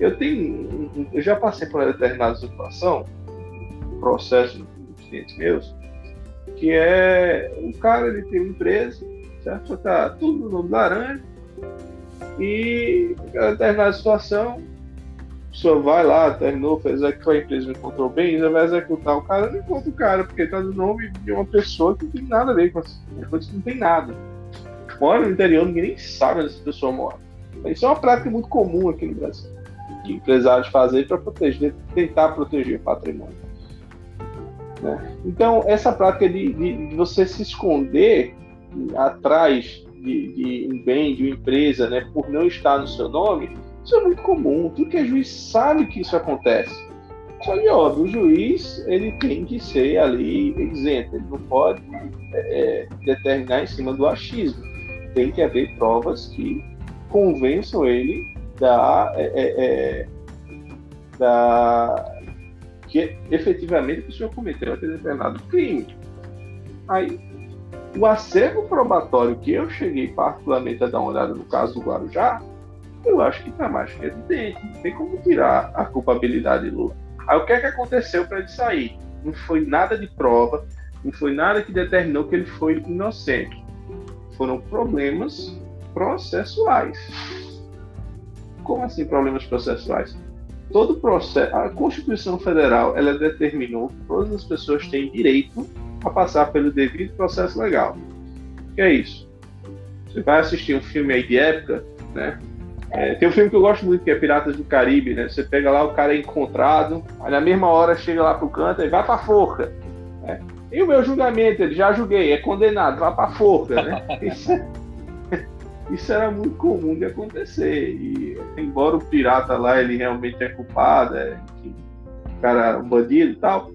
Eu tenho, eu já passei por uma determinada situação, processo de clientes meus, que é o cara ele tem uma empresa, certo? Só tá tudo no nome laranja e em determinada situação a pessoa vai lá, terminou, fez a empresa não encontrou bem, ainda vai executar o cara, não encontra o cara, porque está no nome de uma pessoa que não tem nada a ver com isso, que não tem nada. Mora no interior, ninguém nem sabe onde essa pessoa mora. Isso é uma prática muito comum aqui no Brasil, empresários fazerem para proteger, tentar proteger patrimônio. Né? Então, essa prática de, de, de, você se esconder atrás de, de, um bem, de uma empresa, né, por não estar no seu nome, isso é muito comum. Tudo que é juiz sabe que isso acontece. Só que, óbvio, o juiz ele tem que ser ali isento, ele não pode é, é determinar em cima do achismo. Tem que haver provas que convençam ele da, é, é, é da que efetivamente a pessoa cometeu aquele determinado crime. Aí, o acervo probatório que eu cheguei particularmente a dar uma olhada no caso do Guarujá, eu acho que está mais que evidente. Não tem como tirar a culpabilidade de Lula. Aí o que é que aconteceu para ele sair? Não foi nada de prova, não foi nada que determinou que ele foi inocente. Foram problemas processuais. Como assim problemas processuais? todo processo, a Constituição Federal, ela determinou que todas as pessoas têm direito a passar pelo devido processo legal. O que é isso? Você vai assistir um filme aí de época, né? É, tem um filme que eu gosto muito que é Piratas do Caribe, né? Você pega lá o cara é encontrado, aí na mesma hora chega lá pro canto e vai pra forca. Né? E o meu julgamento, ele já julguei, é condenado, vai pra forca, né? [LAUGHS] Isso é, isso era muito comum de acontecer. E embora o pirata lá ele realmente é culpado, é, enfim, o cara um bandido e tal,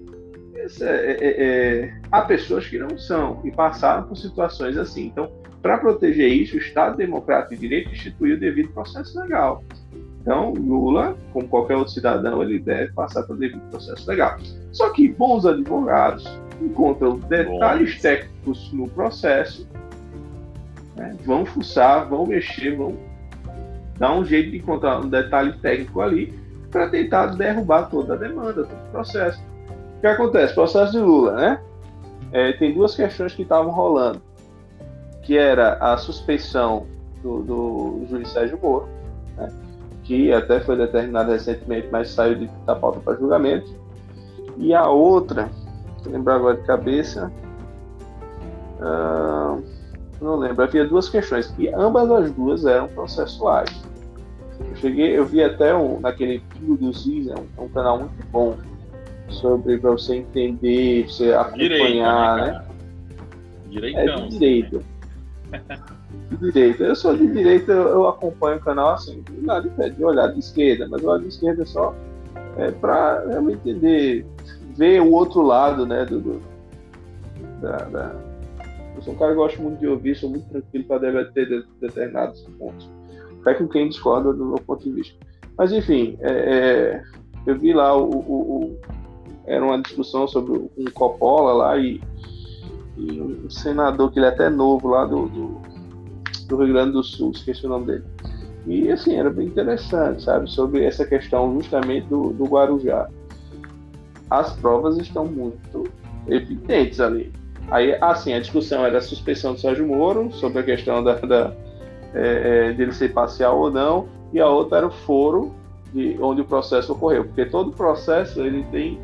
é, é, é, há pessoas que não são e passaram por situações assim. Então, para proteger isso, o Estado Democrático de Direito instituiu o devido processo legal. Então, Lula, como qualquer outro cidadão, ele deve passar pelo devido processo legal. Só que bons advogados encontram detalhes técnicos no processo né? Vão fuçar, vão mexer, vão dar um jeito de encontrar um detalhe técnico ali para tentar derrubar toda a demanda, todo o processo. O que acontece? Processo de Lula, né? É, tem duas questões que estavam rolando, que era a suspeição do, do juiz Sérgio Moro, né? que até foi determinada recentemente, mas saiu de, da pauta para julgamento, e a outra, lembrar agora de cabeça, uh, não lembro, havia duas questões, e ambas as duas eram processuais. Eu cheguei, eu vi até um, naquele Pingo dos Is, é um, canal muito bom sobre para você entender, você acompanhar, Direito, né? Direitão. É de direita. de direita. Eu sou de direita, eu acompanho o canal assim, nada impede de olhar de esquerda, mas olhar de esquerda é só é, para realmente entender, ver o outro lado, né, do, do da, da... Eu sou um cara que gosto muito de ouvir, sou muito tranquilo para debater de, determinados pontos. Até com quem discorda do meu ponto de vista. Mas enfim, é, é, eu vi lá o, o, o, era uma discussão sobre um Coppola lá e, e, um senador que ele é até novo lá do, do, do Rio Grande do Sul, esqueci o nome dele. E assim, era bem interessante, sabe, sobre essa questão justamente do, do Guarujá. As provas estão muito evidentes ali. Aí, assim, a discussão era a suspeição do Sérgio Moro, sobre a questão da, da é, é, dele ser parcial ou não, e a outra era o foro de onde o processo ocorreu, porque todo processo ele tem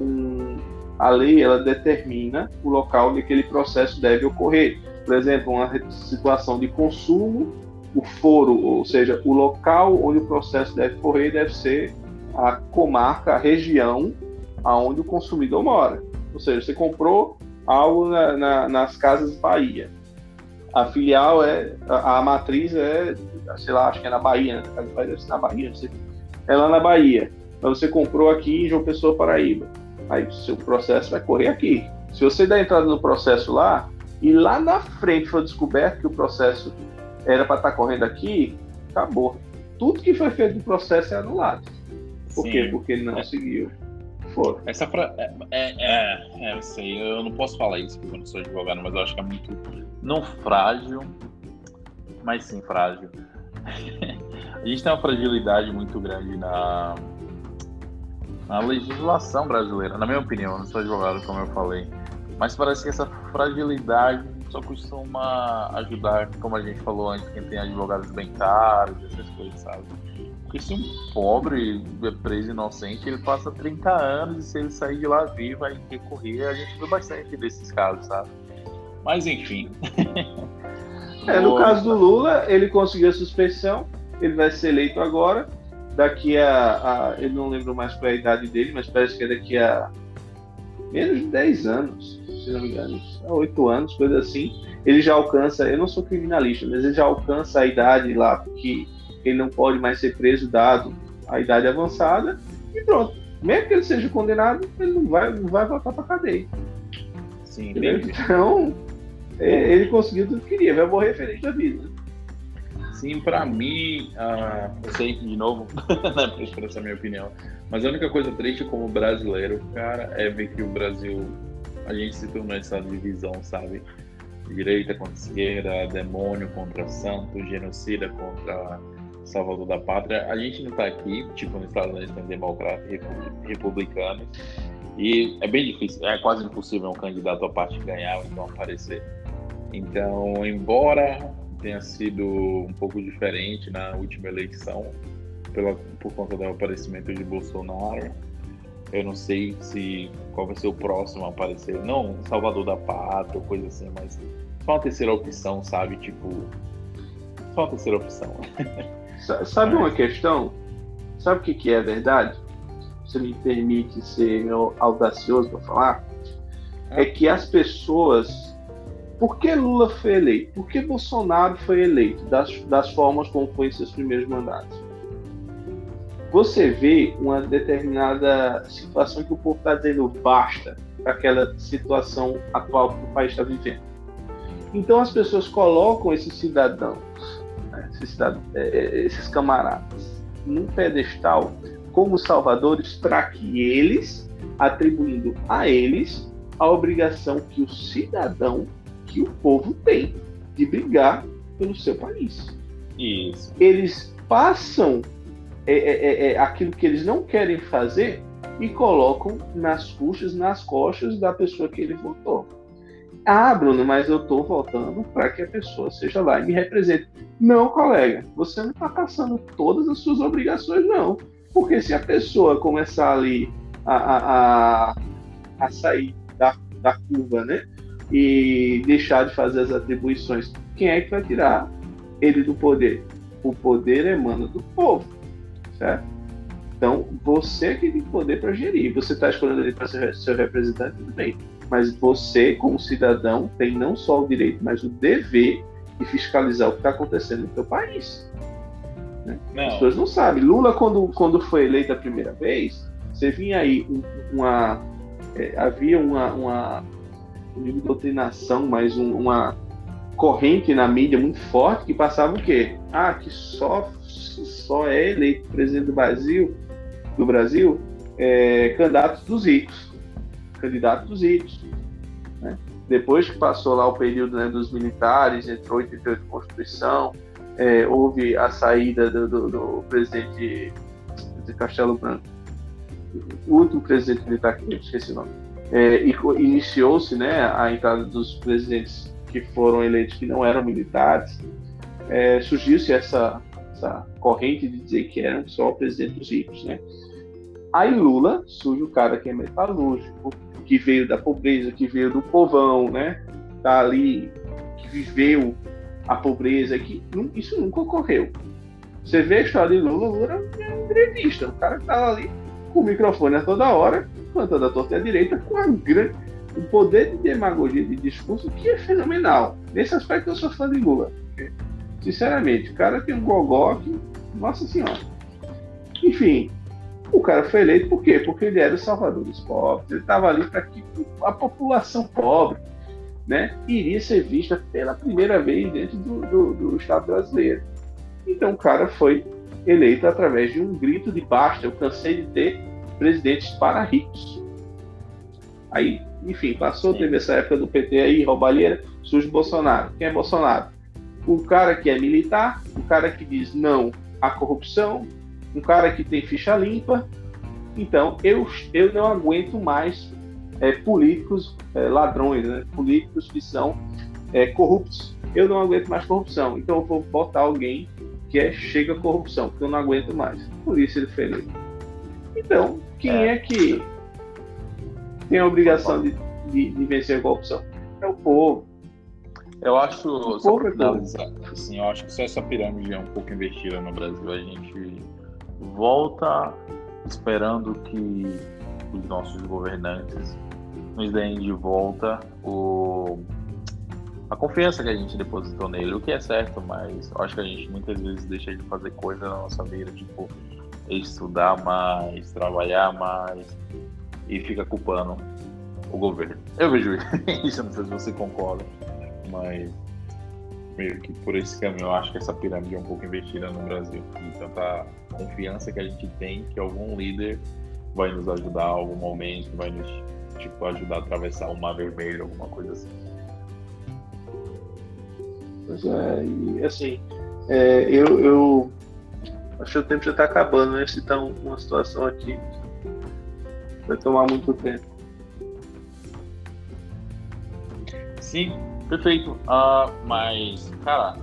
um, a lei ela determina o local onde aquele processo deve ocorrer. Por exemplo, uma situação de consumo, o foro, ou seja, o local onde o processo deve ocorrer deve ser a comarca, a região aonde o consumidor mora. Ou seja, você comprou algo na, na, nas casas Bahia. A filial é, a, a, matriz é, sei lá, acho que é na Bahia, né? A casa Bahia deve ser na Bahia, não sei. É lá na Bahia. Mas você comprou aqui em João Pessoa, Paraíba. Aí o seu processo vai correr aqui. Se você der entrada no processo lá, e lá na frente foi descoberto que o processo era para estar tá correndo aqui, acabou. Tudo que foi feito no processo é anulado. Por Sim. quê? Porque ele não é. seguiu. Foram. Essa fra... é, é, é, é, eu sei, eu não posso falar isso porque eu não sou advogado, mas eu acho que é muito, não frágil, mas sim frágil. [LAUGHS] a gente tem uma fragilidade muito grande na, na legislação brasileira, na minha opinião, não sou advogado, como eu falei. Mas parece que essa fragilidade só costuma ajudar, como a gente falou antes, quem tem advogados bem caros, essas coisas, sabe? Porque se um pobre é preso inocente, ele passa 30 anos e se ele sair de lá vivo, vai recorrer. A gente viu bastante desses casos, sabe? Mas enfim. [LAUGHS] é, no caso do Lula, ele conseguiu a suspensão, ele vai ser eleito agora daqui a, a, Eu não lembro mais qual é a idade dele, mas parece que é daqui a menos de 10 anos, se não me engano, 8 anos, coisa assim. Ele já alcança, eu não sou criminalista, mas ele já alcança a idade lá que ele não pode mais ser preso dado a idade avançada e pronto. Mesmo que ele seja condenado, ele não vai, não vai voltar para cadeia. Sim, então, é, ele conseguiu tudo que queria, vai morrer feliz da vida. Sim, para mim, uh, eu sei de novo, [LAUGHS] né, para expressar minha opinião, mas a única coisa triste como brasileiro, cara, é ver que o Brasil, a gente se tornou essa divisão, sabe? Direita contra esquerda, demônio contra santo, genocida contra salvador da pátria. A gente não está aqui, tipo, nos Estados Unidos tem democratas e republicanos, e é bem difícil, é quase impossível um candidato à parte ganhar ou então aparecer. Então, embora tenha sido um pouco diferente na última eleição, pela, por conta do aparecimento de Bolsonaro. Eu não sei se qual vai ser o próximo a aparecer. Não Salvador da Pátria coisa assim, mas só uma terceira opção, sabe? Tipo, só uma terceira opção. [LAUGHS] Sabe uma questão? Sabe o que, que é verdade? Se me permite ser audacioso para falar, é que as pessoas por que Lula foi eleito? Por que Bolsonaro foi eleito? Das, das formas como foi em seus primeiros mandatos. Você vê uma determinada situação que o povo está dizendo basta para aquela situação atual que o país está vivendo. Então as pessoas colocam esses cidadãos, né, esses, cidadãos, é, é, esses camaradas, num pedestal como salvadores para que eles, atribuindo a eles a obrigação que o cidadão que o povo tem de brigar pelo seu país. Isso. Eles passam é, é, é, é, aquilo que eles não querem fazer e colocam nas custas, nas costas da pessoa que ele votou. Ah, Bruno, mas eu estou votando para que a pessoa seja lá e me represente. Não, colega, você não está passando todas as suas obrigações, não. Porque se a pessoa começar ali a, a, a, a sair da, da curva, né? e deixar de fazer as atribuições, quem é que vai tirar ele do poder? O poder emana do povo, certo? Então, você que tem poder para gerir. Você está escolhendo ele para ser seu representante, tudo bem. Mas você, como cidadão, tem não só o direito, mas o dever de fiscalizar o que está acontecendo no seu país. Né? As pessoas não sabem. Lula, quando, quando foi eleito a primeira vez, você vinha aí uma. É, havia uma, uma doutrinação, mas um, uma corrente na mídia muito forte que passava o quê? Ah, que só, só é eleito presidente do Brasil, do Brasil é, candidatos dos ricos. Candidato dos ricos. Né? Depois que passou lá o período né, dos militares, entrou 88 Constituição, é, houve a saída do, do, do presidente de Castelo Branco, o último presidente militar que eu esqueci o nome, é, iniciou-se né, a entrada dos presidentes que foram eleitos que não eram militares, é, surgiu-se essa, essa corrente de dizer que eram só o presidente dos ricos, né? Aí Lula surge o cara que é metalúrgico, que veio da pobreza, que veio do povão, né? Tá ali, que viveu a pobreza, que isso nunca ocorreu. Você vê a história de Lula, Lula é entrevista, o cara que tá ali com o microfone a toda hora, cantando a torta à direita, com a grande, um poder de demagogia de discurso que é fenomenal. Nesse aspecto eu sou fã de Lula. Sinceramente, o cara tem um gogó que, nossa senhora. Enfim, o cara foi eleito por quê? Porque ele era o salvador dos pobres. Ele estava ali para que a população pobre né, iria ser vista pela primeira vez dentro do, do, do Estado brasileiro. Então o cara foi eleito através de um grito de basta. Eu cansei de ter presidentes para ricos. Aí, enfim, passou, Sim. teve essa época do PT aí, roubalheira, surge Bolsonaro. Quem é Bolsonaro? O cara que é militar, o cara que diz não à corrupção, um cara que tem ficha limpa. Então, eu, eu não aguento mais é, políticos é, ladrões, né? políticos que são é, corruptos. Eu não aguento mais corrupção. Então, eu vou botar alguém que é chega corrupção, porque eu não aguento mais. Por isso ele. Então, quem é, é que tem a obrigação de, de, de, vencer a corrupção? É o povo. Eu acho, só povo é assim, eu acho que se essa pirâmide é um pouco investida no Brasil, a gente volta esperando que os nossos governantes nos deem de volta o, a confiança que a gente depositou nele, o que é certo, mas acho que a gente muitas vezes deixa de fazer coisas na nossa vida, tipo estudar mais, trabalhar mais e fica culpando o governo. Eu vejo [LAUGHS] isso, não sei se você concorda, mas meio que por esse caminho eu acho que essa pirâmide é um pouco investida no Brasil. E tanta confiança que a gente tem que algum líder vai nos ajudar em algum momento, vai nos tipo, ajudar a atravessar o mar vermelho, alguma coisa assim. Pois é, e assim, é, eu, eu acho que o tempo já está acabando, né? Se tá uma situação aqui, vai tomar muito tempo. Sim, Perfeito. Uh, mas, cara,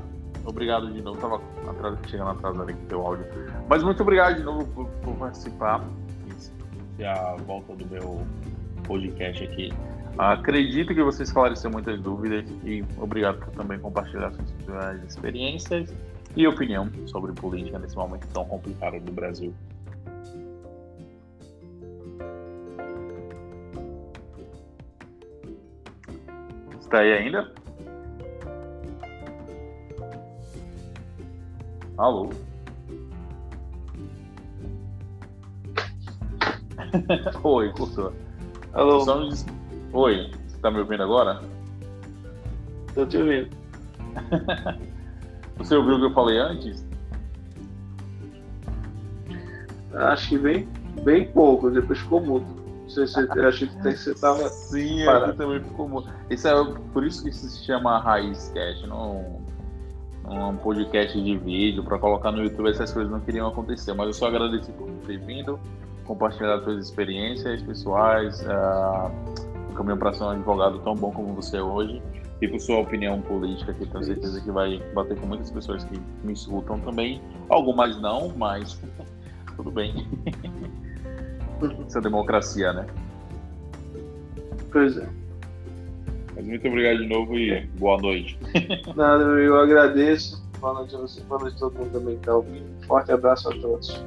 obrigado de novo. Tava atrás, chegando atrasado aqui teu áudio. Mas muito obrigado de novo por, por participar. E a volta do meu podcast aqui. Acredito que você esclareceu muitas dúvidas e obrigado por também compartilhar suas experiências e opinião sobre política nesse momento tão complicado do Brasil. Tá aí ainda? Alô? [LAUGHS] Oi, cortou. Alô? Oi, você tá me ouvindo agora? Tô te ouvindo. [LAUGHS] você ouviu o que eu falei antes? Acho que bem, bem pouco, depois ficou mudo. Você, você, eu achei que você estava. Sim, aqui também ficou muito. Isso é por isso que isso se chama Raiz Cast, não um podcast de vídeo para colocar no YouTube, essas coisas não queriam acontecer. Mas eu só agradeço por ter vindo, compartilhar suas experiências pessoais, uh, o caminho para ser um advogado tão bom como você é hoje e por sua opinião política, que tenho certeza que vai bater com muitas pessoas que me escutam também. Algumas não, mas [LAUGHS] tudo bem. [LAUGHS] Essa é democracia, né? Pois é. Mas muito obrigado de novo e boa noite. [LAUGHS] Nada, eu agradeço. Boa noite a você, boa noite a todo mundo também que está ouvindo. Forte abraço a todos.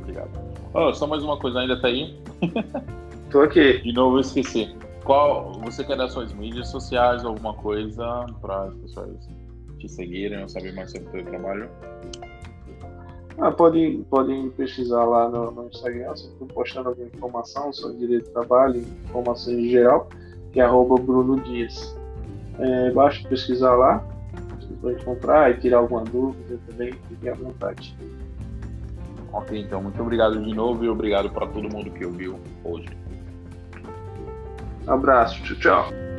Obrigado. Oh, só mais uma coisa, ainda tá aí? [LAUGHS] Tô aqui. De novo eu esqueci. Qual você quer dar suas mídias sociais, alguma coisa para as pessoas te seguirem ou saber mais sobre o seu trabalho? Ah, podem, podem pesquisar lá no, no Instagram, se estou postando alguma informação sobre direito de trabalho, informações em geral, que é arroba Bruno Dias. É, basta pesquisar lá, você pode encontrar e tirar alguma dúvida também, fique à vontade. Ok, então muito obrigado de novo e obrigado para todo mundo que ouviu hoje. Abraço, tchau, tchau.